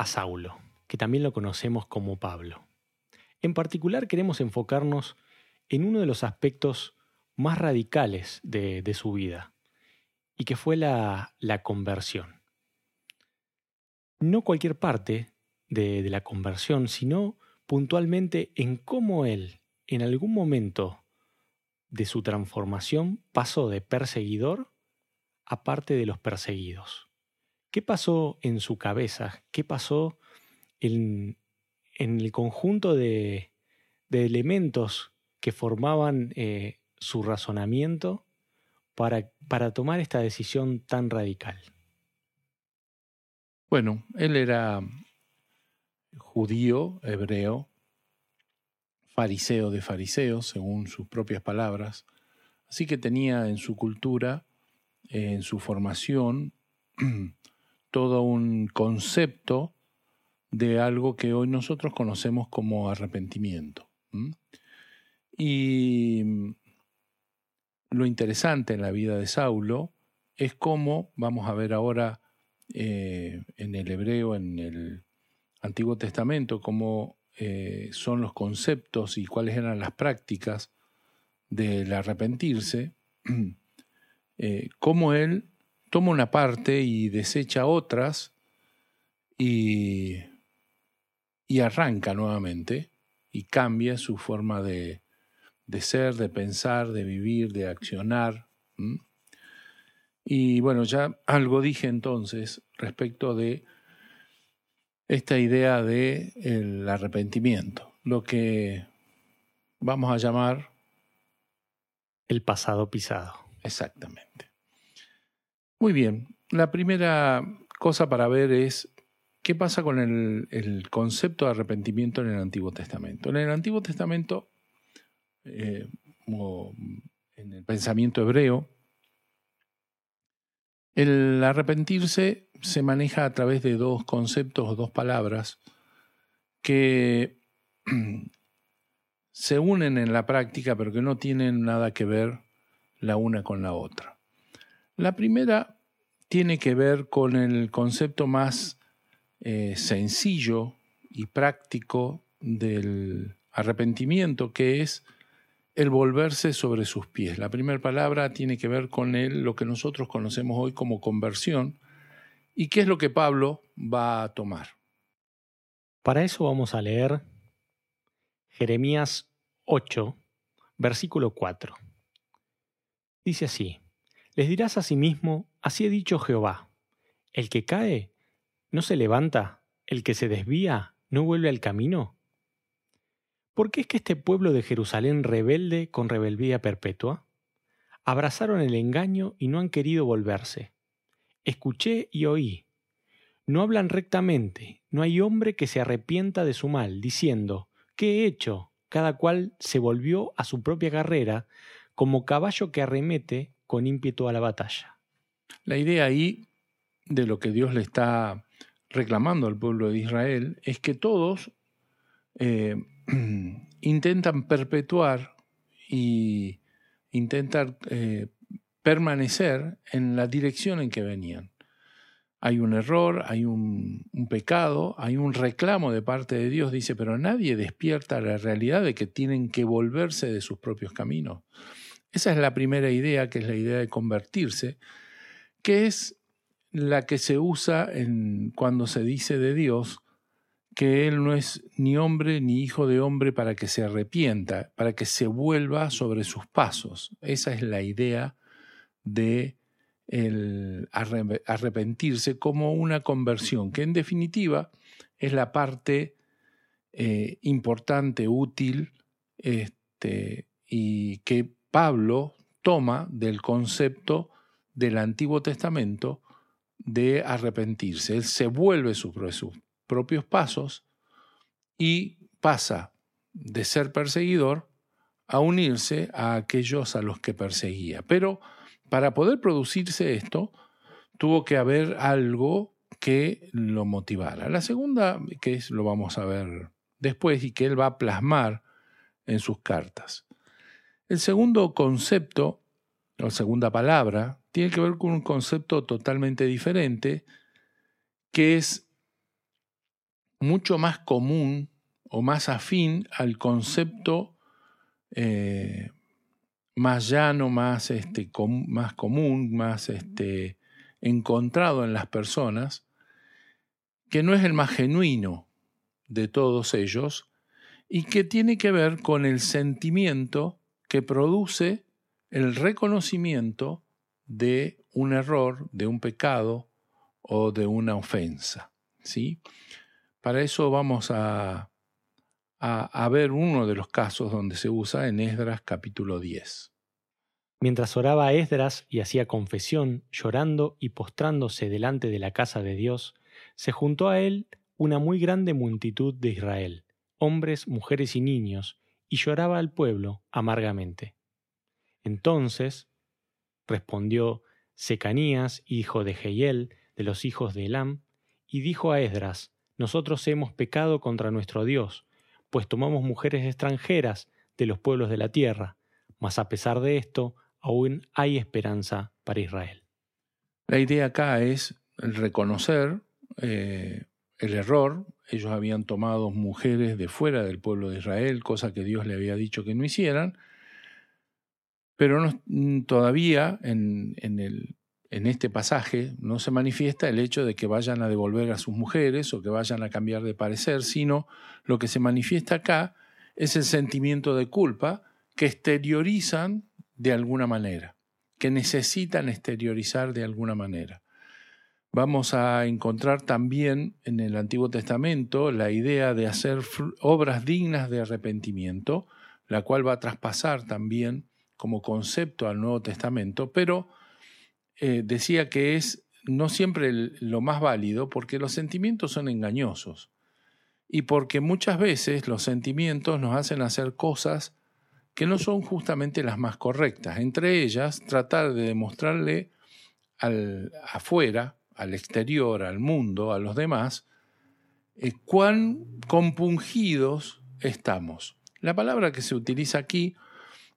a Saulo, que también lo conocemos como Pablo. En particular queremos enfocarnos en uno de los aspectos más radicales de, su vida, y que fue la, conversión. No cualquier parte de, de la conversión, sino puntualmente en cómo él, en algún momento de su transformación, pasó de perseguidor a parte de los perseguidos. ¿Qué pasó en su cabeza? ¿Qué pasó en, el conjunto de, elementos que formaban eh, su razonamiento para, para tomar esta decisión tan radical? Bueno, él era judío, hebreo, fariseo de fariseos, según sus propias palabras, así que tenía en su cultura, en su formación, todo un concepto de algo que hoy nosotros conocemos como arrepentimiento. Y lo interesante en la vida de Saulo es cómo, vamos a ver ahora eh, en el hebreo, en el Antiguo Testamento, cómo eh, son los conceptos y cuáles eran las prácticas del arrepentirse, eh, cómo él toma una parte y desecha otras y, y arranca nuevamente y cambia su forma de, de ser, de pensar, de vivir, de accionar. Y bueno, ya algo dije entonces respecto de esta idea de el arrepentimiento, lo que vamos a llamar el pasado pisado. Exactamente. Muy bien, la primera cosa para ver es qué pasa con el, concepto de arrepentimiento en el Antiguo Testamento. En el Antiguo Testamento, eh, en el pensamiento hebreo, el arrepentirse se maneja a través de dos conceptos o dos palabras que se unen en la práctica pero que no tienen nada que ver la una con la otra. La primera tiene que ver con el concepto más eh, sencillo y práctico del arrepentimiento, que es el volverse sobre sus pies. La primera palabra tiene que ver con el, lo que nosotros conocemos hoy como conversión. ¿Y qué es lo que Pablo va a tomar? Para eso vamos a leer Jeremías 8, versículo 4. Dice así, les dirás a sí mismo, así he dicho Jehová, el que cae no se levanta, el que se desvía no vuelve al camino. ¿Por qué es que este pueblo de Jerusalén rebelde con rebeldía perpetua? Abrazaron el engaño y no han querido volverse. Escuché y oí. No hablan rectamente, no hay hombre que se arrepienta de su mal, diciendo, ¿qué he hecho? Cada cual se volvió a su propia carrera, como caballo que arremete con ímpetu a la batalla. La idea ahí de lo que Dios le está reclamando al pueblo de Israel es que todos eh, intentan perpetuar y intentar eh, permanecer en la dirección en que venían. Hay un error, hay un, un, pecado, hay un reclamo de parte de Dios, dice, pero nadie despierta la realidad de que tienen que volverse de sus propios caminos. Esa es la primera idea, que es la idea de convertirse, que es la que se usa en, cuando se dice de Dios que Él no es ni hombre ni hijo de hombre para que se arrepienta, para que se vuelva sobre sus pasos. Esa es la idea de el arrepentirse como una conversión, que en definitiva es la parte eh, importante, útil, este, y que Pablo toma del concepto del Antiguo Testamento de arrepentirse. Él se vuelve sus propios pasos y pasa de ser perseguidor a unirse a aquellos a los que perseguía. Pero para poder producirse esto, tuvo que haber algo que lo motivara. La segunda, que es, lo vamos a ver después y que él va a plasmar en sus cartas. El segundo concepto, o segunda palabra, tiene que ver con un concepto totalmente diferente, que es mucho más común o más afín al concepto eh, más llano, más, este, más común, más este, encontrado en las personas, que no es el más genuino de todos ellos y que tiene que ver con el sentimiento que produce el reconocimiento de un error, de un pecado o de una ofensa. ¿sí? Para eso vamos a, a, ver uno de los casos donde se usa en Esdras capítulo 10. Mientras oraba Esdras y hacía confesión, llorando y postrándose delante de la casa de Dios, se juntó a él una muy grande multitud de Israel, hombres, mujeres y niños, y lloraba al pueblo amargamente. Entonces respondió Secanías, hijo de Jehiel, de los hijos de Elam, y dijo a Esdras, Nosotros hemos pecado contra nuestro Dios, pues tomamos mujeres extranjeras de los pueblos de la tierra, mas a pesar de esto, aún hay esperanza para Israel. La idea acá es reconocer eh, el error. Ellos habían tomado mujeres de fuera del pueblo de Israel, cosa que Dios le había dicho que no hicieran, pero no, todavía en, en el en este pasaje no se manifiesta el hecho de que vayan a devolver a sus mujeres o que vayan a cambiar de parecer, sino lo que se manifiesta acá es el sentimiento de culpa que exteriorizan de alguna manera, que necesitan exteriorizar de alguna manera. Vamos a encontrar también en el Antiguo Testamento la idea de hacer obras dignas de arrepentimiento, la cual va a traspasar también como concepto al Nuevo Testamento, pero eh, decía que es no siempre lo más válido porque los sentimientos son engañosos y porque muchas veces los sentimientos nos hacen hacer cosas que no son justamente las más correctas. Entre ellas, tratar de demostrarle al afuera, al exterior, al mundo, a los demás, eh, cuán compungidos estamos. La palabra que se utiliza aquí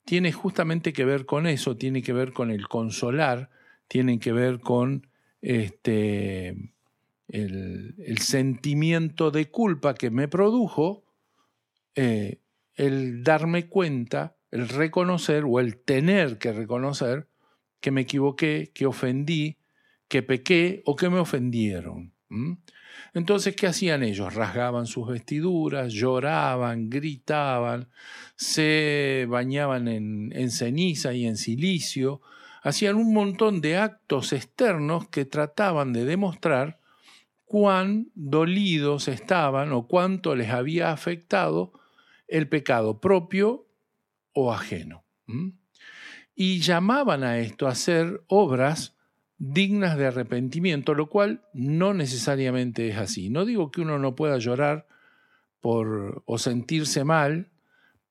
tiene justamente que ver con eso, tiene que ver con el consolar, tienen que ver con este, el, sentimiento de culpa que me produjo eh, el darme cuenta, el reconocer o el tener que reconocer que me equivoqué, que ofendí, que pequé o que me ofendieron. Entonces, ¿qué hacían ellos? Rasgaban sus vestiduras, lloraban, gritaban, se bañaban en ceniza y en silicio, hacían un montón de actos externos que trataban de demostrar cuán dolidos estaban o cuánto les había afectado el pecado propio o ajeno. Y llamaban a esto a hacer obras dignas de arrepentimiento, lo cual no necesariamente es así. No digo que uno no pueda llorar por, o sentirse mal,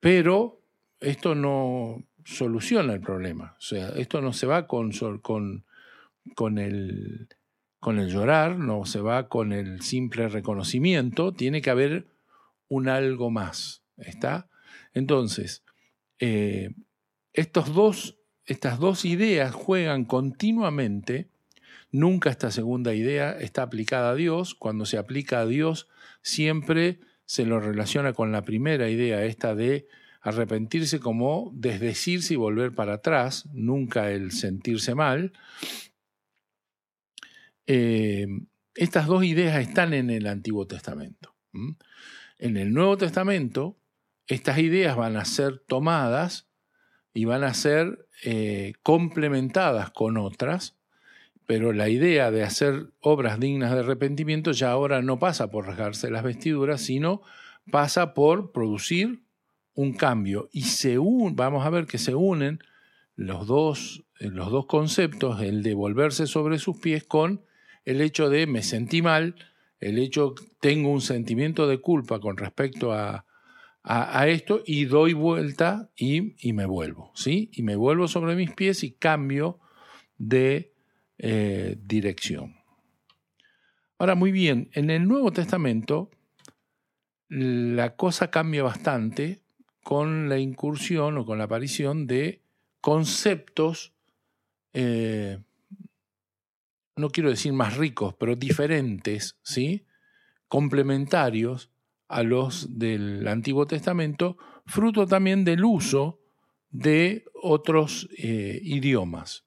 pero esto no, soluciona el problema. O sea, esto no se va con, con, con, el, con el llorar, no se va con el simple reconocimiento, tiene que haber un algo más. ¿Está? Entonces, eh, estos dos, estas dos ideas juegan continuamente. Nunca esta segunda idea está aplicada a Dios. Cuando se aplica a Dios, siempre se lo relaciona con la primera idea, esta de arrepentirse como desdecirse y volver para atrás, nunca el sentirse mal. Eh, estas dos ideas están en el Antiguo Testamento. En el Nuevo Testamento, estas ideas van a ser tomadas y van a ser eh, complementadas con otras, pero la idea de hacer obras dignas de arrepentimiento ya ahora no pasa por rasgarse las vestiduras, sino pasa por producir un cambio. Y vamos a ver que se unen los dos, los dos conceptos, el de volverse sobre sus pies con el hecho de me sentí mal, el hecho tengo un sentimiento de culpa con respecto a, a, esto y doy vuelta y, y, me vuelvo, ¿sí? Y me vuelvo sobre mis pies y cambio de eh, dirección. Ahora, muy bien, en el Nuevo Testamento la cosa cambia bastante con la incursión o con la aparición de conceptos, eh, no quiero decir más ricos, pero diferentes, ¿sí? complementarios a los del Antiguo Testamento, fruto también del uso de otros eh, idiomas.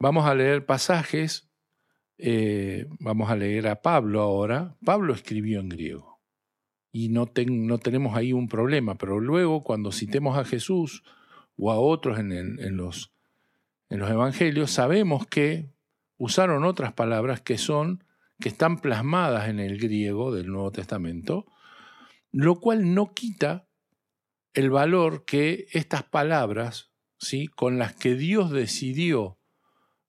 Vamos a leer pasajes, eh, vamos a leer a Pablo ahora. Pablo escribió en griego y no, no tenemos ahí un problema, pero luego cuando citemos a Jesús o a otros en, en, los, en los evangelios, sabemos que usaron otras palabras que son que están plasmadas en el griego del Nuevo Testamento, lo cual no quita el valor que estas palabras, ¿sí? con las que Dios decidió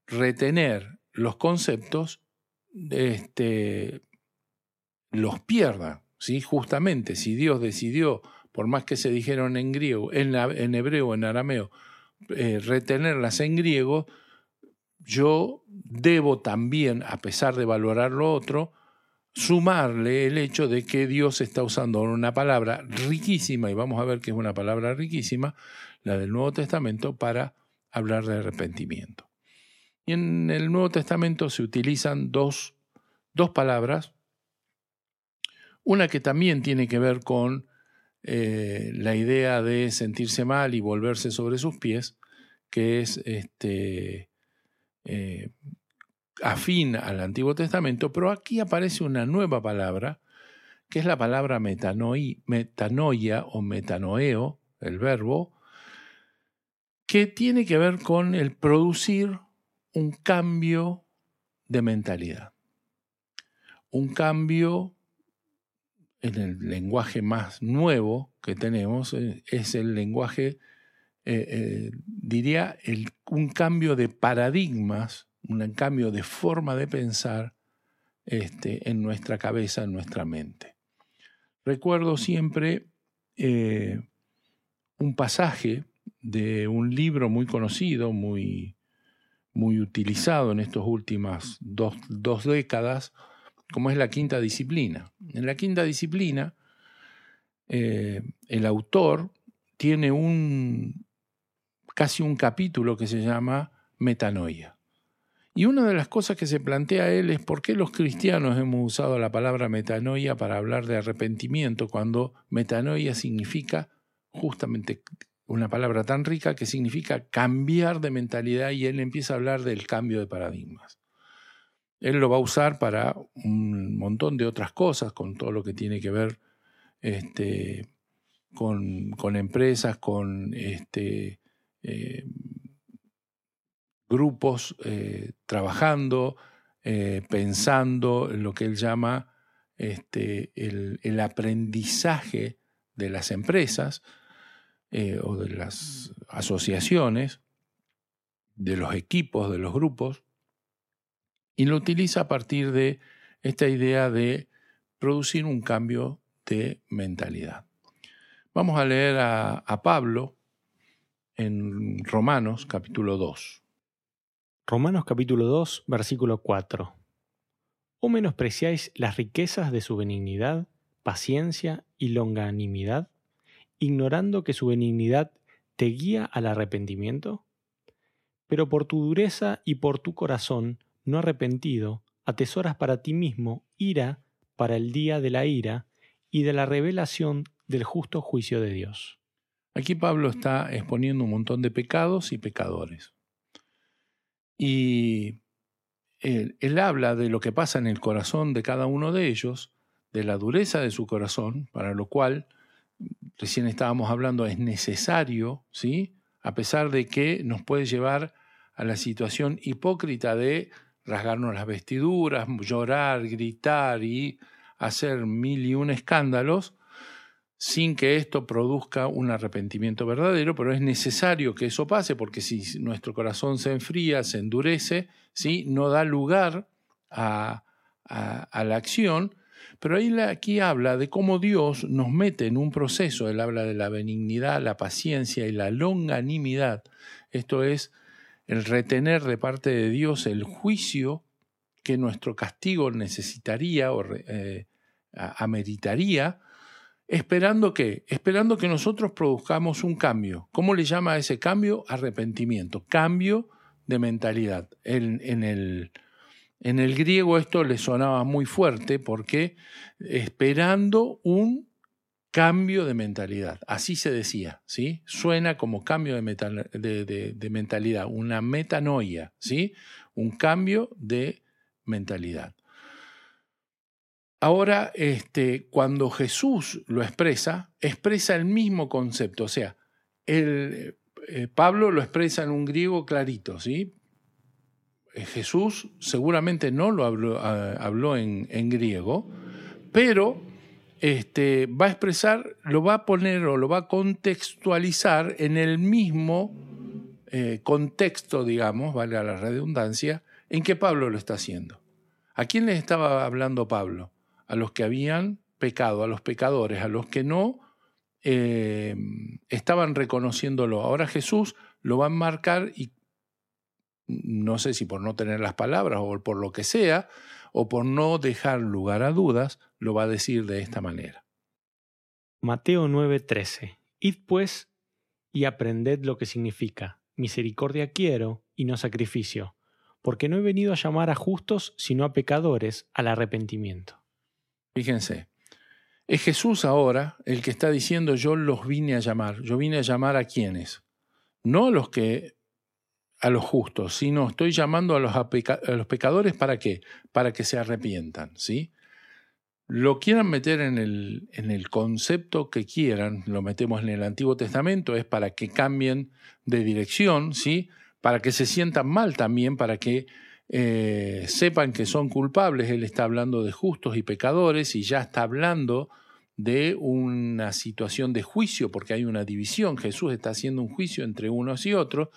retener los conceptos, este, los pierda. ¿sí? Justamente, si Dios decidió, por más que se dijeron en griego, en, en hebreo, en arameo, eh, retenerlas en griego, yo debo también, a pesar de valorar lo otro, sumarle el hecho de que Dios está usando una palabra riquísima, y vamos a ver que es una palabra riquísima, la del Nuevo Testamento, para hablar de arrepentimiento. Y en el Nuevo Testamento se utilizan dos, dos palabras, una que también tiene que ver con eh, la idea de sentirse mal y volverse sobre sus pies, que es este, eh, afín al Antiguo Testamento, pero aquí aparece una nueva palabra, que es la palabra metanoia o metanoeo, el verbo, que tiene que ver con el producir un cambio de mentalidad. Un cambio en el lenguaje más nuevo que tenemos, eh, es el lenguaje, eh, eh, diría, un cambio de paradigmas un cambio de forma de pensar este, en nuestra cabeza, en nuestra mente. Recuerdo siempre eh, un pasaje de un libro muy conocido, muy, muy utilizado en estas últimas dos, décadas, como es la quinta disciplina. En la quinta disciplina, el autor tiene un casi un capítulo que se llama Metanoia. Y una de las cosas que se plantea él es por qué los cristianos hemos usado la palabra metanoia para hablar de arrepentimiento cuando metanoia significa justamente una palabra tan rica que significa cambiar de mentalidad y él empieza a hablar del cambio de paradigmas. Él lo va a usar para un montón de otras cosas, con todo lo que tiene que ver este, con, con, empresas, con este, eh, grupos eh, trabajando, eh, pensando en lo que él llama este, el, aprendizaje de las empresas o de las asociaciones, de los equipos, de los grupos, y lo utiliza a partir de esta idea de producir un cambio de mentalidad. Vamos a leer a Pablo en Romanos capítulo 2. Romanos capítulo 2, versículo 4. ¿O menospreciáis las riquezas de su benignidad, paciencia y longanimidad, ignorando que su benignidad te guía al arrepentimiento? Pero por tu dureza y por tu corazón no arrepentido, atesoras para ti mismo ira para el día de la ira y de la revelación del justo juicio de Dios. Aquí Pablo está exponiendo un montón de pecados y pecadores. Y él, habla de lo que pasa en el corazón de cada uno de ellos, de la dureza de su corazón, para lo cual, recién estábamos hablando, es necesario, ¿sí? A pesar de que nos puede llevar a la situación hipócrita de rasgarnos las vestiduras, llorar, gritar y hacer mil y un escándalos, sin que esto produzca un arrepentimiento verdadero, pero es necesario que eso pase porque si nuestro corazón se enfría, se endurece, ¿sí? no da lugar a, la acción, pero ahí aquí habla de cómo Dios nos mete en un proceso, él habla de la benignidad, la paciencia y la longanimidad, esto es el retener de parte de Dios el juicio que nuestro castigo necesitaría o eh, ameritaría, esperando que, esperando que nosotros produzcamos un cambio. ¿Cómo le llama ese cambio? Arrepentimiento, cambio de mentalidad. En, en, el, en el griego esto le sonaba muy fuerte porque esperando un cambio de mentalidad, así se decía, ¿sí? Suena como cambio de, de mentalidad, una metanoia, ¿sí? Un cambio de mentalidad. Ahora, este, cuando Jesús lo expresa, expresa el mismo concepto, o sea, el, eh, Pablo lo expresa en un griego clarito, ¿sí? Eh, Jesús seguramente no lo habló, habló en, griego, pero este, va a expresar, lo va a poner o lo va a contextualizar en el mismo eh, contexto, digamos, valga la redundancia, en que Pablo lo está haciendo. ¿A quién le estaba hablando Pablo? A los que habían pecado, a los pecadores, a los que no eh, estaban reconociéndolo. Ahora Jesús lo va a marcar y no sé si por no tener las palabras o por lo que sea, o por no dejar lugar a dudas, lo va a decir de esta manera. Mateo 9:13. Id pues y aprended lo que significa, misericordia quiero y no sacrificio, porque no he venido a llamar a justos, sino a pecadores al arrepentimiento. Fíjense, es Jesús ahora el que está diciendo yo los vine a llamar. Yo vine a llamar a quienes. No a los que a los justos, sino estoy llamando a los, a los pecadores para qué? Para que se arrepientan, ¿sí? Lo quieran meter en el, en el concepto que quieran, lo metemos en el Antiguo Testamento, es para que cambien de dirección, ¿sí? Para que se sientan mal también, para que eh, sepan que son culpables. Él está hablando de justos y pecadores y ya está hablando de una situación de juicio, porque hay una división. Jesús está haciendo un juicio entre unos y otros.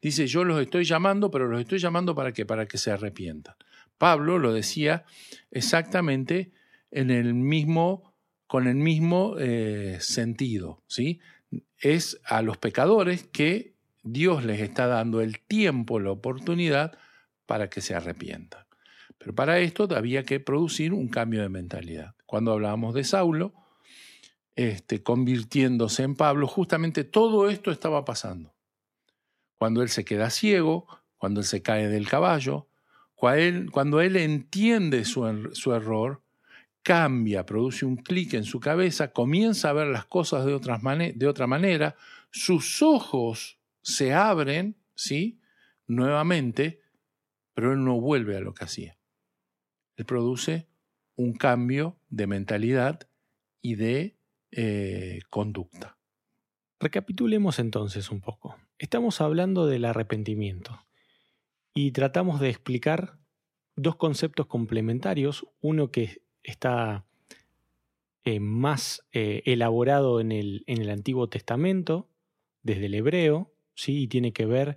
Dice, yo los estoy llamando, pero los estoy llamando para que Para que se arrepientan. Pablo lo decía exactamente en el mismo, con el mismo eh, sentido. ¿sí? Es a los pecadores que Dios les está dando el tiempo, la oportunidad para que se arrepientan. Pero para esto había que producir un cambio de mentalidad. Cuando hablábamos de Saulo, este, convirtiéndose en Pablo, justamente todo esto estaba pasando. Cuando él se queda ciego, cuando él se cae del caballo, cuando él, entiende su, er, su error, cambia, produce un clic en su cabeza, comienza a ver las cosas de, otras de otra manera, sus ojos se abren, ¿sí? Nuevamente, pero él no vuelve a lo que hacía. Él produce un cambio de mentalidad y de eh, conducta. Recapitulemos entonces un poco. Estamos hablando del arrepentimiento y tratamos de explicar dos conceptos complementarios, uno que está eh, más eh, elaborado en el, en el, Antiguo Testamento, desde el hebreo, ¿sí? y tiene que ver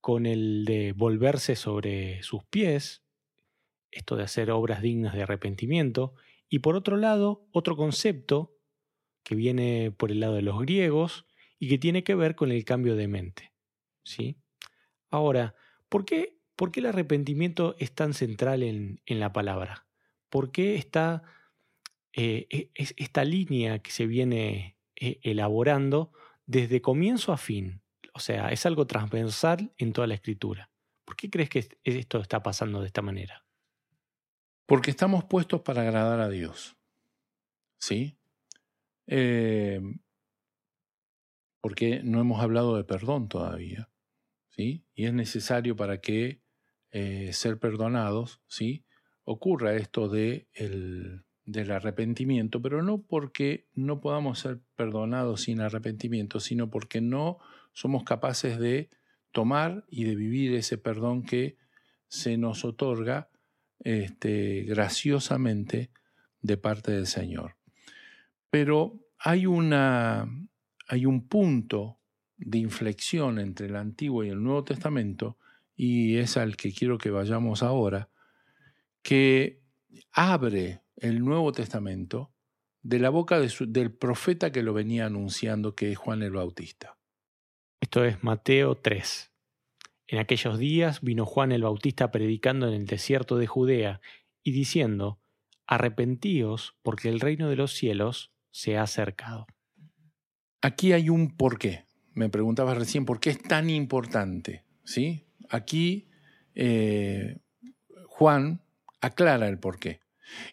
con el de volverse sobre sus pies, esto de hacer obras dignas de arrepentimiento, y por otro lado, otro concepto que viene por el lado de los griegos y que tiene que ver con el cambio de mente. ¿sí? Ahora, ¿por qué, ¿por qué el arrepentimiento es tan central en, en la palabra? ¿Por qué está eh, e, esta línea que se viene eh, elaborando desde comienzo a fin? O sea, es algo transversal en toda la escritura. ¿Por qué crees que esto está pasando de esta manera? Porque estamos puestos para agradar a Dios. ¿Sí? Eh, porque no hemos hablado de perdón todavía. ¿Sí? Y es necesario para que eh, ser perdonados, ¿sí? Ocurra esto de el, del arrepentimiento, pero no porque no podamos ser perdonados sin arrepentimiento, sino porque no somos capaces de tomar y de vivir ese perdón que se nos otorga este, graciosamente de parte del Señor. Pero hay, una, hay un punto de inflexión entre el Antiguo y el Nuevo Testamento, y es al que quiero que vayamos ahora, que abre el Nuevo Testamento de la boca del profeta que lo venía anunciando, que es Juan el Bautista. Esto es Mateo 3. En aquellos días vino Juan el Bautista predicando en el desierto de Judea y diciendo, Arrepentíos porque el reino de los cielos se ha acercado. Aquí hay un porqué. Me preguntabas recién por qué es tan importante. ¿sí? Aquí eh, Juan aclara el porqué.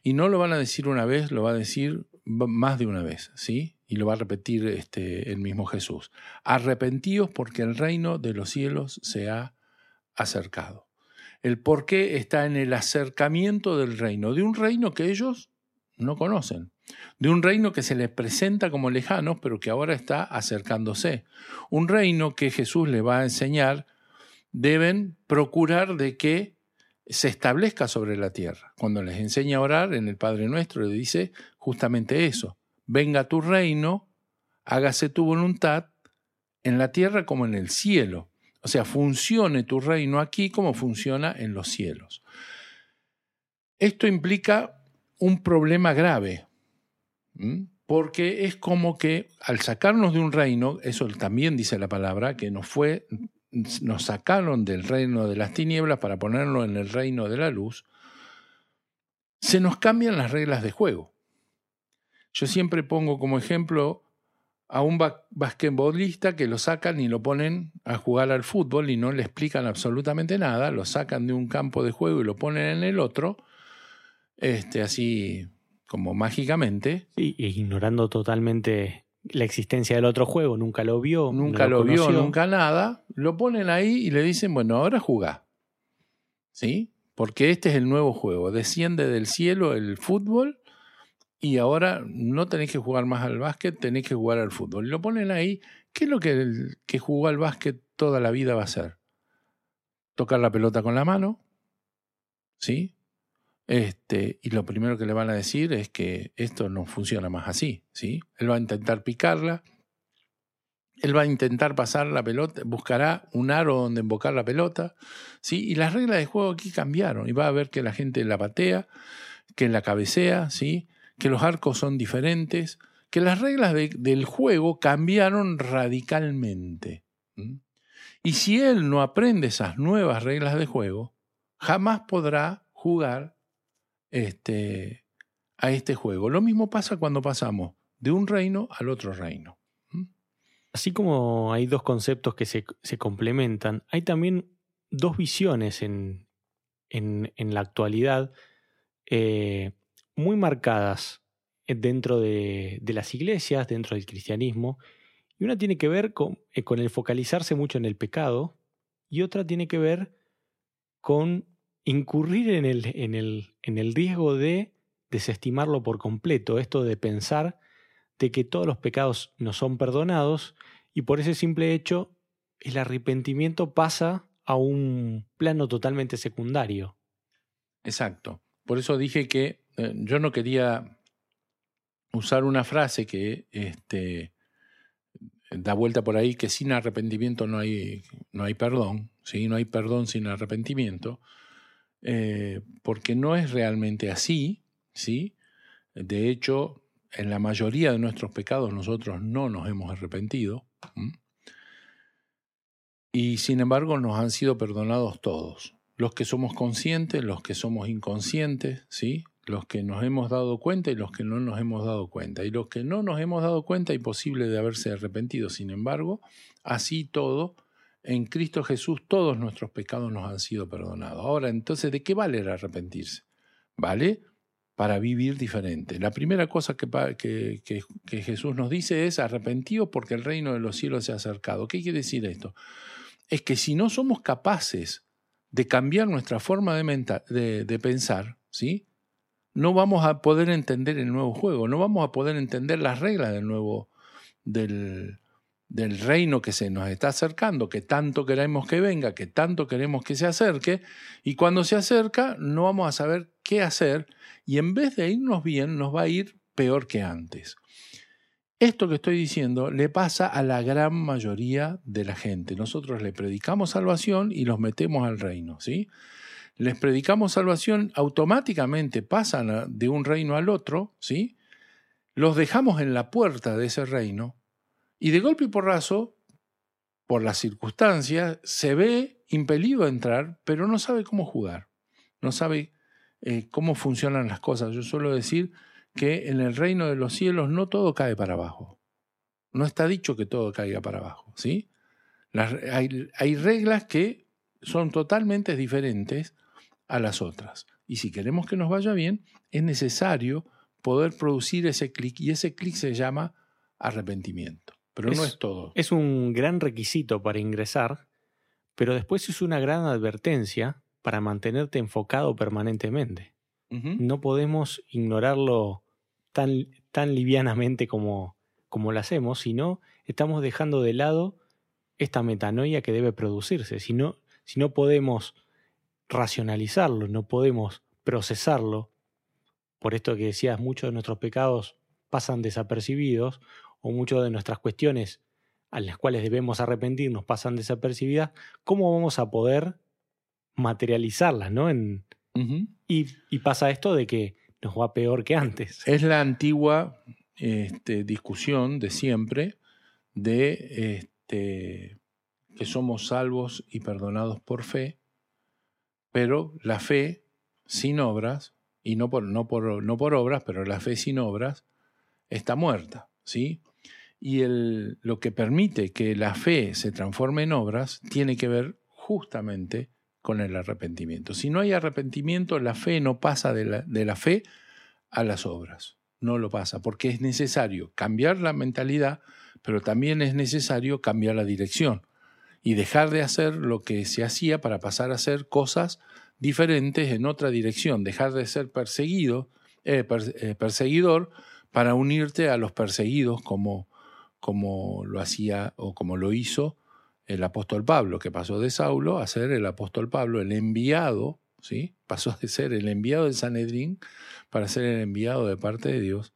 Y no lo van a decir una vez, lo va a decir más de una vez, ¿sí? Y lo va a repetir este, el mismo Jesús. Arrepentíos porque el reino de los cielos se ha acercado. El por qué está en el acercamiento del reino, de un reino que ellos no conocen, de un reino que se les presenta como lejano, pero que ahora está acercándose. Un reino que Jesús le va a enseñar, deben procurar de que se establezca sobre la tierra. Cuando les enseña a orar en el Padre Nuestro, le dice justamente eso. Venga tu reino, hágase tu voluntad en la tierra como en el cielo. O sea, funcione tu reino aquí como funciona en los cielos. Esto implica un problema grave, porque es como que al sacarnos de un reino, eso también dice la palabra, que nos fue nos sacaron del reino de las tinieblas para ponerlo en el reino de la luz, se nos cambian las reglas de juego. Yo siempre pongo como ejemplo a un basquetbolista que lo sacan y lo ponen a jugar al fútbol y no le explican absolutamente nada, lo sacan de un campo de juego y lo ponen en el otro, este, así como mágicamente. Sí, ignorando totalmente la existencia del otro juego, nunca lo vio. Nunca lo, vio, nunca nada. Lo ponen ahí y le dicen, bueno, ahora jugá. ¿Sí? Porque este es el nuevo juego. Desciende del cielo el fútbol y ahora no tenéis que jugar más al básquet, tenéis que jugar al fútbol. Y lo ponen ahí. ¿Qué es lo que el que jugó al básquet toda la vida va a hacer? Tocar la pelota con la mano. ¿Sí? Este, y lo primero que le van a decir es que esto no funciona más así, ¿sí? Él va a intentar picarla, él va a intentar pasar la pelota, buscará un aro donde embocar la pelota, ¿sí? Y las reglas de juego aquí cambiaron y va a ver que la gente la patea, que la cabecea, ¿sí? Que los arcos son diferentes, que las reglas del juego cambiaron radicalmente. Y si él no aprende esas nuevas reglas de juego, jamás podrá jugar este, a este juego. Lo mismo pasa cuando pasamos de un reino al otro reino. Así como hay dos conceptos que se, complementan, hay también dos visiones en, en, la actualidad eh, muy marcadas dentro de, las iglesias, dentro del cristianismo, y una tiene que ver con, eh, con el focalizarse mucho en el pecado, y otra tiene que ver con incurrir en el, en el, en el riesgo de desestimarlo por completo, esto de pensar de que todos los pecados no son perdonados y por ese simple hecho el arrepentimiento pasa a un plano totalmente secundario. Exacto. Por eso dije que eh, yo no quería usar una frase que este, da vuelta por ahí, que sin arrepentimiento no hay, no hay perdón, ¿sí? no hay perdón sin arrepentimiento, eh, porque no es realmente así, ¿sí? De hecho, en la mayoría de nuestros pecados nosotros no nos hemos arrepentido. Y sin embargo nos han sido perdonados todos. Los que somos conscientes, los que somos inconscientes, ¿sí? Los que nos hemos dado cuenta y los que no nos hemos dado cuenta. Y los que no nos hemos dado cuenta, imposible de haberse arrepentido. Sin embargo, así todo, en Cristo Jesús todos nuestros pecados nos han sido perdonados. Ahora, entonces, ¿de qué vale el arrepentirse? Vale para vivir diferente. La primera cosa que, que, Jesús nos dice es arrepentido porque el reino de los cielos se ha acercado. ¿Qué quiere decir esto? Es que si no somos capaces de cambiar nuestra forma de, de pensar, ¿sí? No vamos a poder entender el nuevo juego, no vamos a poder entender las reglas del nuevo, del, reino que se nos está acercando, que tanto queremos que venga, que tanto queremos que se acerque, y cuando se acerca no vamos a saber qué hacer, y en vez de irnos bien, nos va a ir peor que antes. Esto que estoy diciendo le pasa a la gran mayoría de la gente. Nosotros le predicamos salvación y los metemos al reino, ¿sí? Les predicamos salvación, automáticamente pasan de un reino al otro, ¿sí? Los dejamos en la puerta de ese reino y de golpe y porrazo, por las circunstancias, se ve impelido a entrar, pero no sabe cómo jugar, no sabe eh, cómo funcionan las cosas. Yo suelo decir que en el reino de los cielos no todo cae para abajo. No está dicho que todo caiga para abajo, ¿sí? hay, hay reglas que son totalmente diferentes a las otras. Y si queremos que nos vaya bien, es necesario poder producir ese clic y ese clic se llama arrepentimiento. Pero no es todo. Es un gran requisito para ingresar, pero después es una gran advertencia para mantenerte enfocado permanentemente. No podemos ignorarlo tan, tan livianamente como, como lo hacemos, sino estamos dejando de lado esta metanoia que debe producirse. Si no, si no podemos racionalizarlo, no podemos procesarlo, por esto que decías, muchos de nuestros pecados pasan desapercibidos o muchas de nuestras cuestiones a las cuales debemos arrepentirnos pasan desapercibidas, ¿cómo vamos a poder materializarlas? ¿no? En, y, pasa esto de que nos va peor que antes. Es la antigua este, discusión de siempre de este, que somos salvos y perdonados por fe, pero la fe sin obras, y no por, no por, no por obras, pero la fe sin obras, está muerta, ¿sí? Y el, lo que permite que la fe se transforme en obras tiene que ver justamente con el arrepentimiento. Si no hay arrepentimiento, la fe no pasa de la, de la fe a las obras. No lo pasa, porque es necesario cambiar la mentalidad, pero también es necesario cambiar la dirección y dejar de hacer lo que se hacía para pasar a hacer cosas diferentes en otra dirección, dejar de ser perseguido, eh, eh, perseguidor para unirte a los perseguidos como, como lo hacía o como lo hizo el apóstol Pablo, que pasó de Saulo a ser el apóstol Pablo, el enviado, ¿sí? pasó de ser el enviado del Sanedrín para ser el enviado de parte de Dios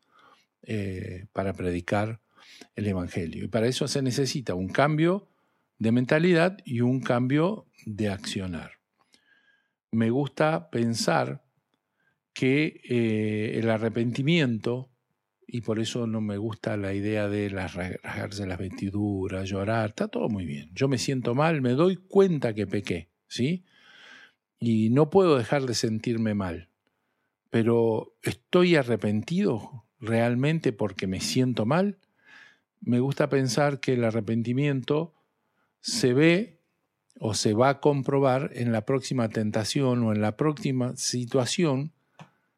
eh, para predicar el Evangelio. Y para eso se necesita un cambio de mentalidad y un cambio de accionar. Me gusta pensar que eh, el arrepentimiento, y por eso no me gusta la idea de rasgarse las vestiduras, llorar, está todo muy bien. Yo me siento mal, me doy cuenta que pequé, ¿sí? Y no puedo dejar de sentirme mal. Pero ¿estoy arrepentido realmente porque me siento mal? Me gusta pensar que el arrepentimiento se ve o se va a comprobar en la próxima tentación o en la próxima situación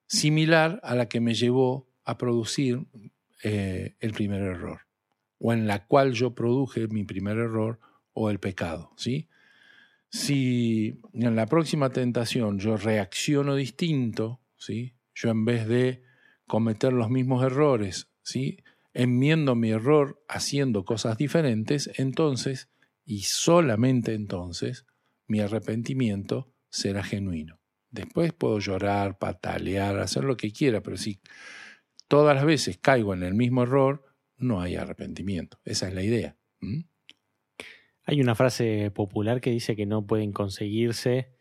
similar a la que me llevó a producir eh, el primer error, o en la cual yo produje mi primer error o el pecado. ¿sí? Si en la próxima tentación yo reacciono distinto, ¿sí? yo en vez de cometer los mismos errores, ¿sí? enmiendo mi error haciendo cosas diferentes, entonces y solamente entonces mi arrepentimiento será genuino. Después puedo llorar, patalear, hacer lo que quiera, pero si todas las veces caigo en el mismo error, no hay arrepentimiento. Esa es la idea. Hay una frase popular que dice que no pueden conseguirse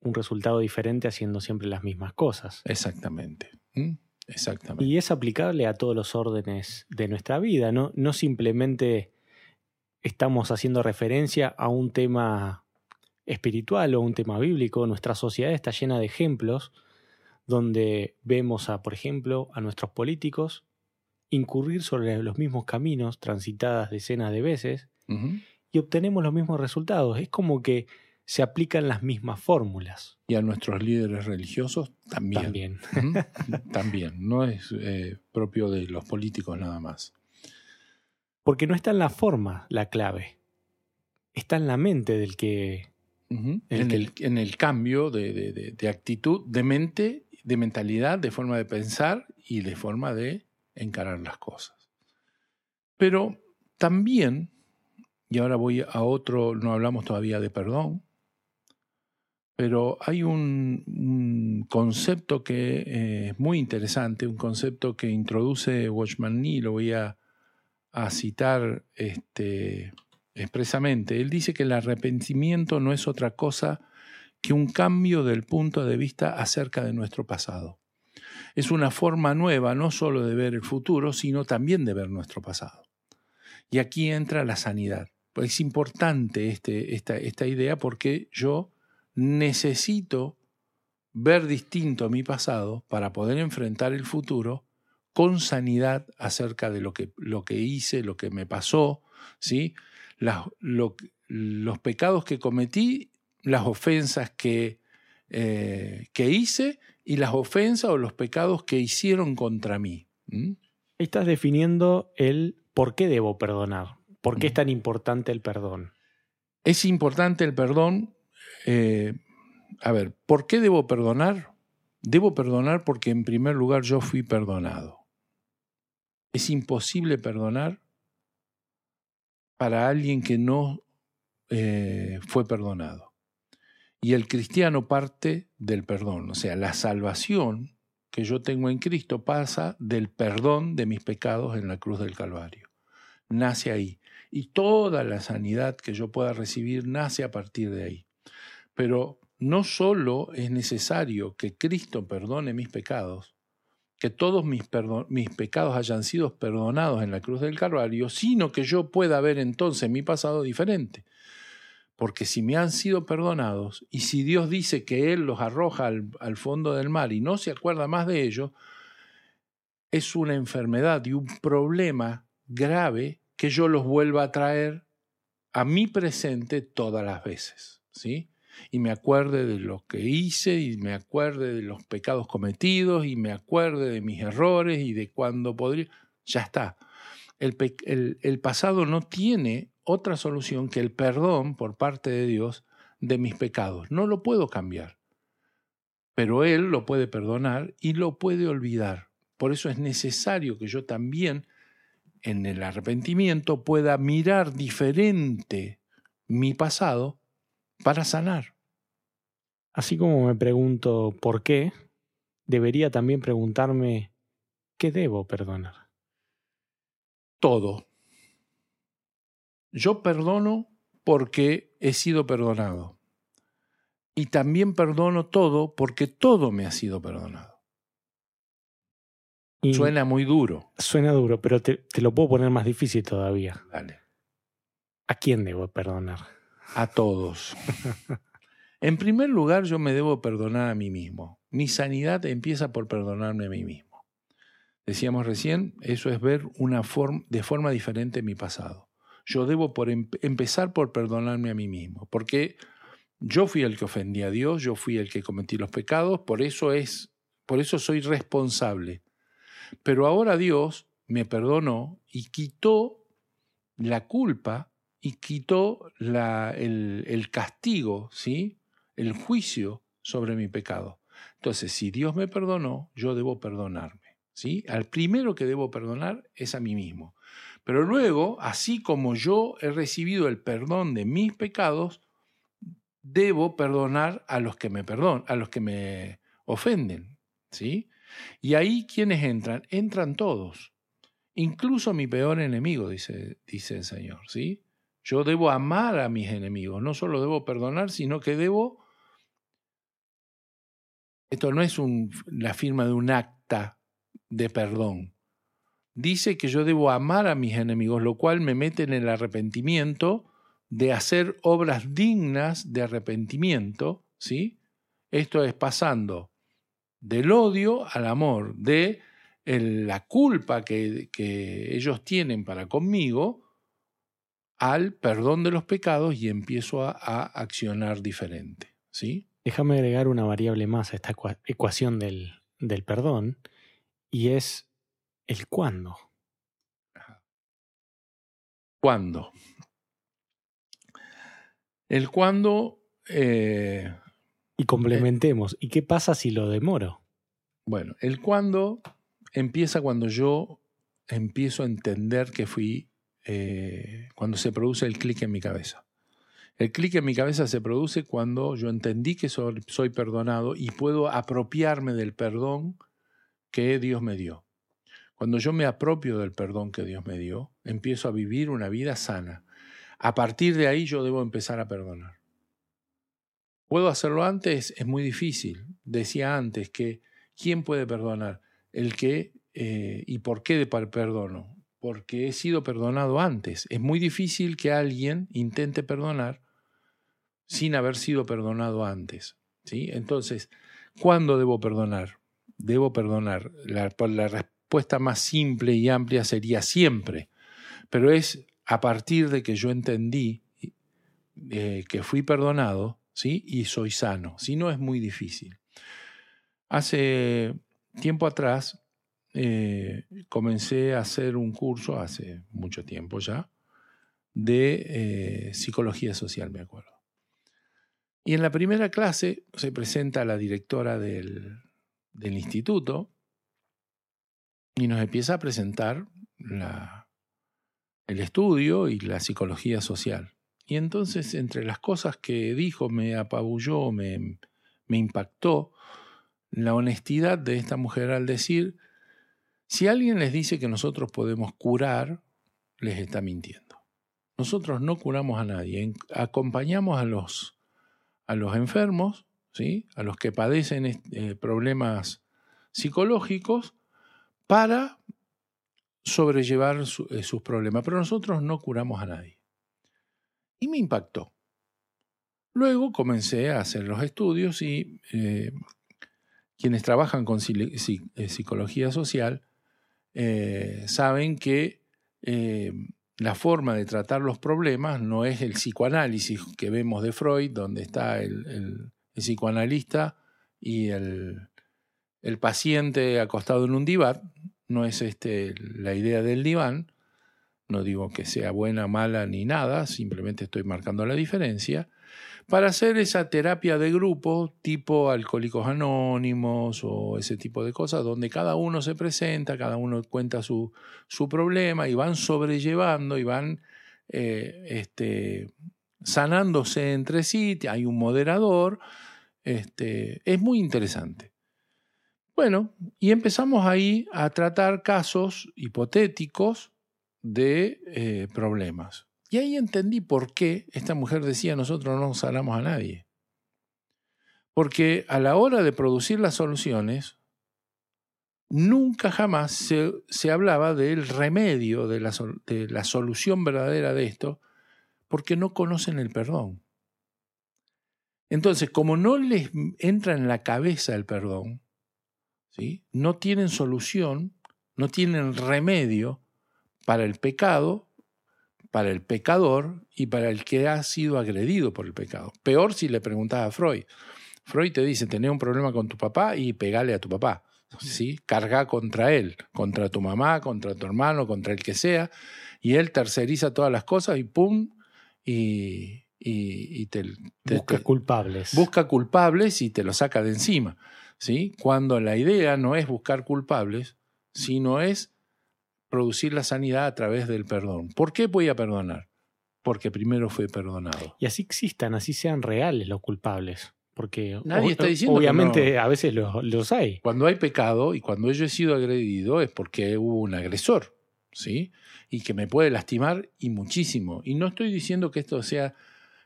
un resultado diferente haciendo siempre las mismas cosas. Exactamente. Exactamente. Y es aplicable a todos los órdenes de nuestra vida, ¿no? No simplemente estamos haciendo referencia a un tema espiritual o un tema bíblico. Nuestra sociedad está llena de ejemplos donde vemos a, por ejemplo, a nuestros políticos incurrir sobre los mismos caminos transitadas decenas de veces y obtenemos los mismos resultados. Es como que se aplican las mismas fórmulas. Y a nuestros líderes religiosos también. También. también. No es eh, propio de los políticos nada más. Porque no está en la forma la clave, está en la mente del que... en, el, cambio de, actitud, de mente, de mentalidad, de forma de pensar y de forma de encarar las cosas. Pero también, y ahora voy a otro, no hablamos todavía de perdón, pero hay un, concepto que eh, es muy interesante, un concepto que introduce Watchman Nee, lo voy a a citar este, expresamente. Él dice que el arrepentimiento no es otra cosa que un cambio del punto de vista acerca de nuestro pasado. Es una forma nueva no solo de ver el futuro, sino también de ver nuestro pasado. Y aquí entra la sanidad. Pues es importante este, esta, esta idea porque yo necesito ver distinto mi pasado para poder enfrentar el futuro con sanidad acerca de lo que, lo que hice, lo que me pasó, ¿sí? los pecados que cometí, las ofensas que, eh, que hice y las ofensas o los pecados que hicieron contra mí. Estás definiendo el por qué debo perdonar. ¿Por qué es tan importante el perdón? Es importante el perdón. Eh, a ver, ¿por qué debo perdonar? Debo perdonar porque en primer lugar yo fui perdonado. Es imposible perdonar para alguien que no eh, fue perdonado. Y el cristiano parte del perdón, o sea, la salvación que yo tengo en Cristo pasa del perdón de mis pecados en la cruz del Calvario. Nace ahí. Y toda la sanidad que yo pueda recibir nace a partir de ahí. Pero no solo es necesario que Cristo perdone mis pecados, que todos mis, mis, pecados hayan sido perdonados en la cruz del Calvario, sino que yo pueda ver entonces mi pasado diferente. Porque si me han sido perdonados y si Dios dice que Él los arroja al, al fondo del mar y no se acuerda más de ello, es una enfermedad y un problema grave que yo los vuelva a traer a mi presente todas las veces. ¿sí? Y me acuerde de lo que hice y me acuerde de los pecados cometidos y me acuerde de mis errores y de cuándo podría... Ya está. El, el, pasado no tiene otra solución que el perdón por parte de Dios de mis pecados. No lo puedo cambiar. Pero Él lo puede perdonar y lo puede olvidar. Por eso es necesario que yo también en el arrepentimiento pueda mirar diferente mi pasado para sanar. Así como me pregunto por qué, debería también preguntarme qué debo perdonar. Todo. Yo perdono porque he sido perdonado. Y también perdono todo porque todo me ha sido perdonado. suena muy duro. Suena duro, pero te, te, lo puedo poner más difícil todavía. Dale. ¿A quién debo perdonar? A todos. En primer lugar, yo me debo perdonar a mí mismo. Mi sanidad empieza por perdonarme a mí mismo. Decíamos recién, eso es ver una forma, de forma diferente mi pasado. Yo debo por empezar por perdonarme a mí mismo, porque yo fui el que ofendí a Dios, yo fui el que cometí los pecados, por eso es, por eso soy responsable. Pero ahora Dios me perdonó y quitó la culpa y quitó la, el, castigo, ¿sí? el juicio sobre mi pecado. Entonces, si Dios me perdonó, yo debo perdonarme. ¿sí? Al primero que debo perdonar es a mí mismo. Pero luego, así como yo he recibido el perdón de mis pecados, debo perdonar a los que me perdonan, a los que me ofenden. ¿sí? Y ahí, ¿quiénes entran? Entran todos. Incluso mi peor enemigo, dice, dice el Señor. ¿sí? Yo debo amar a mis enemigos. No solo debo perdonar, sino que debo esto no es la firma de un acta de perdón. Dice que yo debo amar a mis enemigos, lo cual me mete en el arrepentimiento de hacer obras dignas de arrepentimiento, ¿sí? Esto es pasando del odio al amor, de la culpa que, que ellos tienen para conmigo al perdón de los pecados y empiezo a, a accionar diferente, ¿sí? Déjame agregar una variable más a esta ecuación del, del perdón y es el cuándo. ¿Cuándo? El cuándo... Eh, y complementemos. ¿Y qué pasa si lo demoro? Bueno, el cuándo empieza cuando yo empiezo a entender que fui, eh, cuando se produce el clic en mi cabeza. El clic en mi cabeza se produce cuando yo entendí que soy, perdonado y puedo apropiarme del perdón que Dios me dio. Cuando yo me apropio del perdón que Dios me dio, empiezo a vivir una vida sana. A partir de ahí yo debo empezar a perdonar. ¿Puedo hacerlo antes? Es muy difícil. Decía antes que ¿quién puede perdonar? El que, eh, ¿y por qué perdono? Porque he sido perdonado antes. Es muy difícil que alguien intente perdonar sin haber sido perdonado antes. ¿sí? Entonces, ¿cuándo debo perdonar? Debo perdonar. La, la respuesta más simple y amplia sería siempre, pero es a partir de que yo entendí eh, que fui perdonado ¿sí? y soy sano. Si no, es muy difícil. Hace tiempo atrás eh, comencé a hacer un curso, hace mucho tiempo ya, de eh, psicología social, me acuerdo. Y en la primera clase se presenta la directora del, del instituto y nos empieza a presentar la, el estudio y la psicología social. Y entonces, entre las cosas que dijo, me apabulló, me, me impactó la honestidad de esta mujer al decir, si alguien les dice que nosotros podemos curar, les está mintiendo. Nosotros no curamos a nadie, acompañamos a los a los enfermos, ¿sí? a los que padecen eh, problemas psicológicos, para sobrellevar eh, sus problemas. Pero nosotros no curamos a nadie. Y me impactó. Luego comencé a hacer los estudios y eh, quienes trabajan con psicología social saben que la forma de tratar los problemas no es el psicoanálisis que vemos de Freud, donde está el, psicoanalista y el, paciente acostado en un diván, no es este, la idea del diván, no digo que sea buena, mala ni nada, simplemente estoy marcando la diferencia, para hacer esa terapia de grupo tipo alcohólicos anónimos o ese tipo de cosas, donde cada uno se presenta, cada uno cuenta su, su problema y van sobrellevando y van eh, este, sanándose entre sí, hay un moderador, este, es muy interesante. Bueno, y empezamos ahí a tratar casos hipotéticos de eh, problemas. Y ahí entendí por qué esta mujer decía nosotros no sanamos a nadie. Porque a la hora de producir las soluciones, nunca jamás se, hablaba del remedio, de la, de la solución verdadera de esto, porque no conocen el perdón. Entonces, como no les entra en la cabeza el perdón, ¿sí? no tienen solución, no tienen remedio para el pecado, para el pecador y para el que ha sido agredido por el pecado. Peor si le preguntas a Freud. Freud te dice, tenés un problema con tu papá y pegale a tu papá. ¿sí? Carga contra él, contra tu mamá, contra tu hermano, contra el que sea, y él terceriza todas las cosas y pum, y, y, te, busca culpables. Busca culpables y te lo saca de encima. ¿sí? Cuando la idea no es buscar culpables, sino es producir la sanidad a través del perdón. ¿Por qué voy a perdonar? Porque primero fue perdonado. Y así existan, así sean reales los culpables. Porque Nadie está diciendo obviamente a veces los, hay. Cuando hay pecado y cuando yo he sido agredido es porque hubo un agresor, ¿sí? Y que me puede lastimar y muchísimo. Y no estoy diciendo que esto sea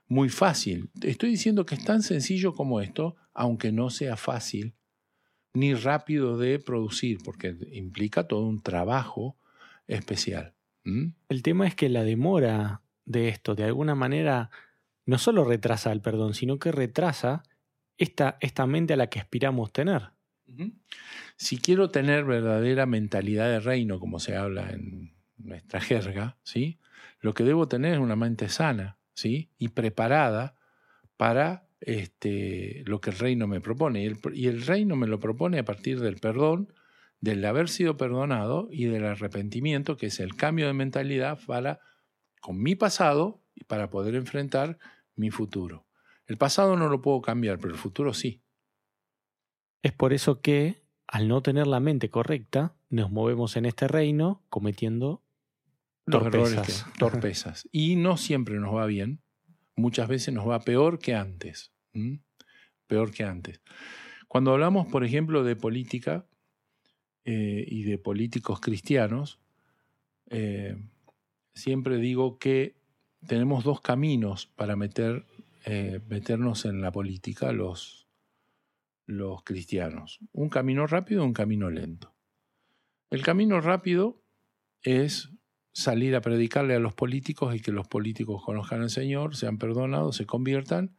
muy fácil. Estoy diciendo que es tan sencillo como esto, aunque no sea fácil ni rápido de producir, porque implica todo un trabajo especial. El tema es que la demora de esto, de alguna manera, no solo retrasa el perdón, sino que retrasa esta, esta mente a la que aspiramos tener. Si quiero tener verdadera mentalidad de reino, como se habla en nuestra jerga, ¿sí? lo que debo tener es una mente sana ¿sí? y preparada para este, lo que el reino me propone. y el reino me lo propone a partir del perdón, del haber sido perdonado y del arrepentimiento, que es el cambio de mentalidad para con mi pasado y para poder enfrentar mi futuro. El pasado no lo puedo cambiar, pero el futuro sí. Es por eso que, al no tener la mente correcta, nos movemos en este reino cometiendo torpezas. torpezas. Y no siempre nos va bien. Muchas veces nos va peor que antes. Peor que antes. Cuando hablamos, por ejemplo, de política, eh, y de políticos cristianos, eh, siempre digo que tenemos dos caminos para meter eh, meternos en la política los, los cristianos. Un camino rápido, un camino lento. El camino rápido es salir a predicarle a los políticos y que los políticos conozcan al Señor, sean perdonados, se conviertan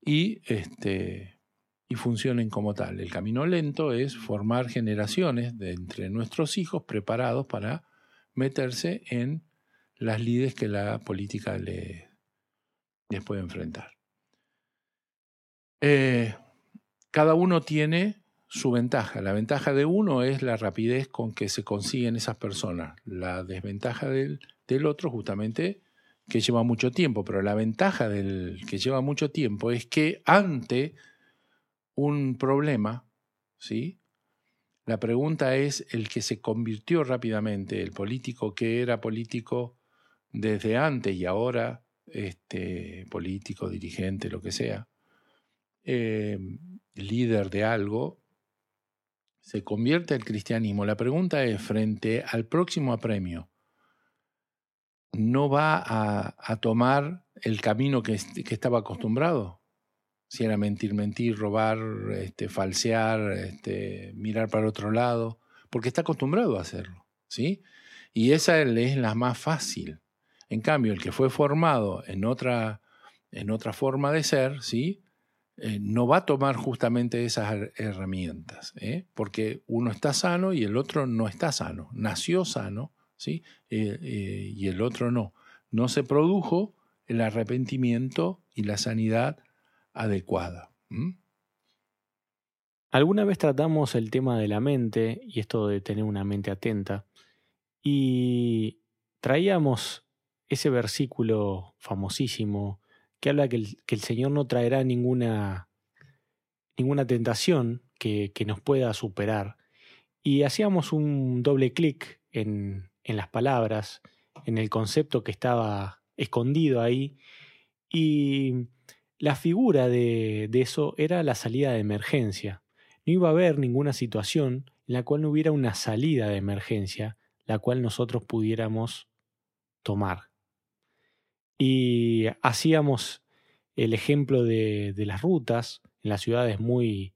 y, este, y funcionen como tal. El camino lento es formar generaciones de entre nuestros hijos preparados para meterse en las lides que la política les, puede enfrentar. Eh, cada uno tiene su ventaja. La ventaja de uno es la rapidez con que se consiguen esas personas. La desventaja del, del otro justamente que lleva mucho tiempo, pero la ventaja del que lleva mucho tiempo es que ante un problema, ¿sí? La pregunta es el que se convirtió rápidamente, el político que era político desde antes y ahora este, político, dirigente, lo que sea, eh, líder de algo, se convierte al cristianismo. La pregunta es, frente al próximo apremio, ¿no va a, tomar el camino que, estaba acostumbrado? Si era mentir, mentir, robar, este, falsear, este, mirar para otro lado, porque está acostumbrado a hacerlo, ¿sí? Y esa es la más fácil. En cambio, el que fue formado en otra, en otra forma de ser, ¿sí? Eh, no va a tomar justamente esas herramientas, ¿eh? porque uno está sano y el otro no está sano. Nació sano, ¿sí? Eh, y el otro no. No se produjo el arrepentimiento y la sanidad adecuada. Alguna vez tratamos el tema de la mente y esto de tener una mente atenta y traíamos ese versículo famosísimo que habla que el, que el Señor no traerá ninguna, ninguna tentación que, que, nos pueda superar. Y hacíamos un doble clic en, en las palabras, en el concepto que estaba escondido ahí. Y la figura de, eso era la salida de emergencia. No iba a haber ninguna situación en la cual no hubiera una salida de emergencia, la cual nosotros pudiéramos tomar. Y hacíamos el ejemplo de, las rutas en las ciudades muy,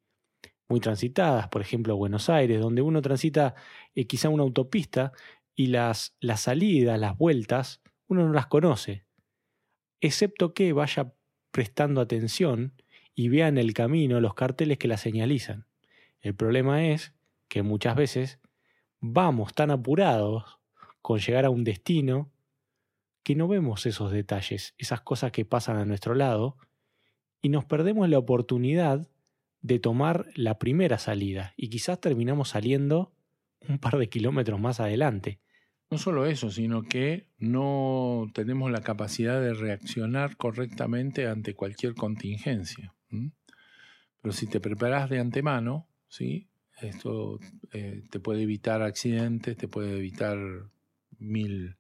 muy transitadas, por ejemplo Buenos Aires, donde uno transita eh, quizá una autopista y las, las salidas, las vueltas, uno no las conoce, excepto que vaya prestando atención y vea en el camino los carteles que la señalizan. El problema es que muchas veces vamos tan apurados con llegar a un destino que no vemos esos detalles, esas cosas que pasan a nuestro lado, y nos perdemos la oportunidad de tomar la primera salida y quizás terminamos saliendo un par de kilómetros más adelante. No solo eso, sino que no tenemos la capacidad de reaccionar correctamente ante cualquier contingencia. Pero si te preparas de antemano, ¿sí? esto eh, te puede evitar accidentes, te puede evitar mil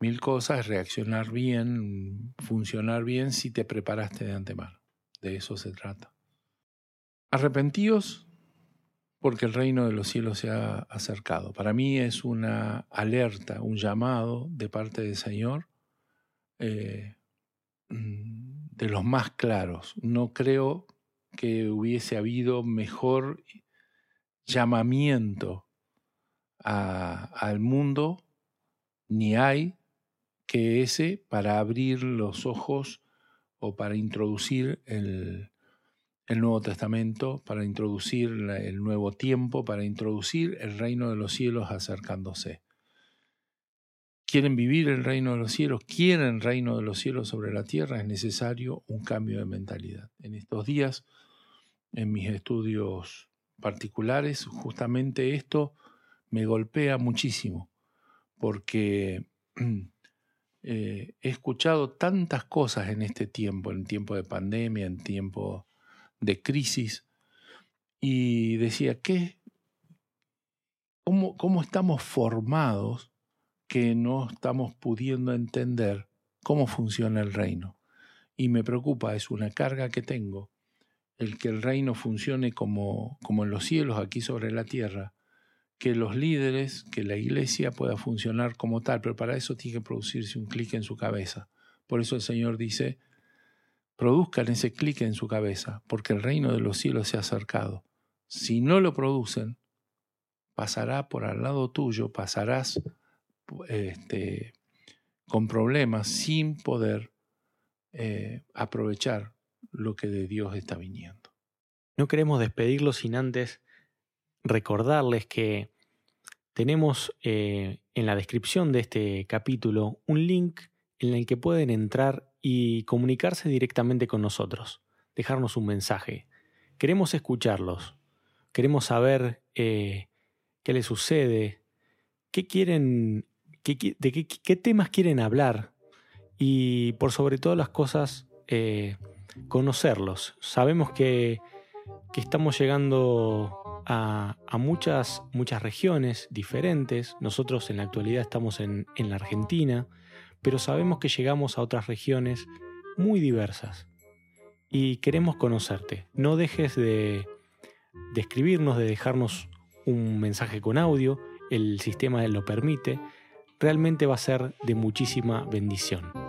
mil cosas, reaccionar bien, funcionar bien si te preparaste de antemano. De eso se trata. Arrepentíos porque el reino de los cielos se ha acercado. Para mí es una alerta, un llamado de parte del Señor eh, mm, de los más claros. No creo que hubiese habido mejor llamamiento al mundo, ni hay, que ese para abrir los ojos o para introducir el, Nuevo Testamento, para introducir el nuevo tiempo, para introducir el reino de los cielos acercándose. Quieren vivir el reino de los cielos, quieren el reino de los cielos sobre la tierra, es necesario un cambio de mentalidad. En estos días, en mis estudios particulares, justamente esto me golpea muchísimo, porque Eh, he escuchado tantas cosas en este tiempo, en tiempo de pandemia, en tiempo de crisis, y decía, ¿qué? ¿Cómo, cómo estamos formados que no estamos pudiendo entender cómo funciona el reino? Y me preocupa, es una carga que tengo, el que el reino funcione como, como en los cielos, aquí sobre la tierra, que los líderes, que la iglesia pueda funcionar como tal, pero para eso tiene que producirse un clic en su cabeza. Por eso el Señor dice, produzcan ese clic en su cabeza, porque el reino de los cielos se ha acercado. Si no lo producen, pasará por al lado tuyo, pasarás este, con problemas sin poder eh, aprovechar lo que de Dios está viniendo. No queremos despedirlos sin antes recordarles que tenemos eh, en la descripción de este capítulo un link en el que pueden entrar y comunicarse directamente con nosotros, dejarnos un mensaje. Queremos escucharlos, queremos saber eh, qué les sucede, qué quieren, de qué, temas quieren hablar y por sobre todas las cosas eh, conocerlos. Sabemos que, estamos llegando a, muchas, muchas regiones diferentes. Nosotros en la actualidad estamos en, en la Argentina pero sabemos que llegamos a otras regiones muy diversas y queremos conocerte. No dejes de, escribirnos, de dejarnos un mensaje con audio, el sistema lo permite, realmente va a ser de muchísima bendición.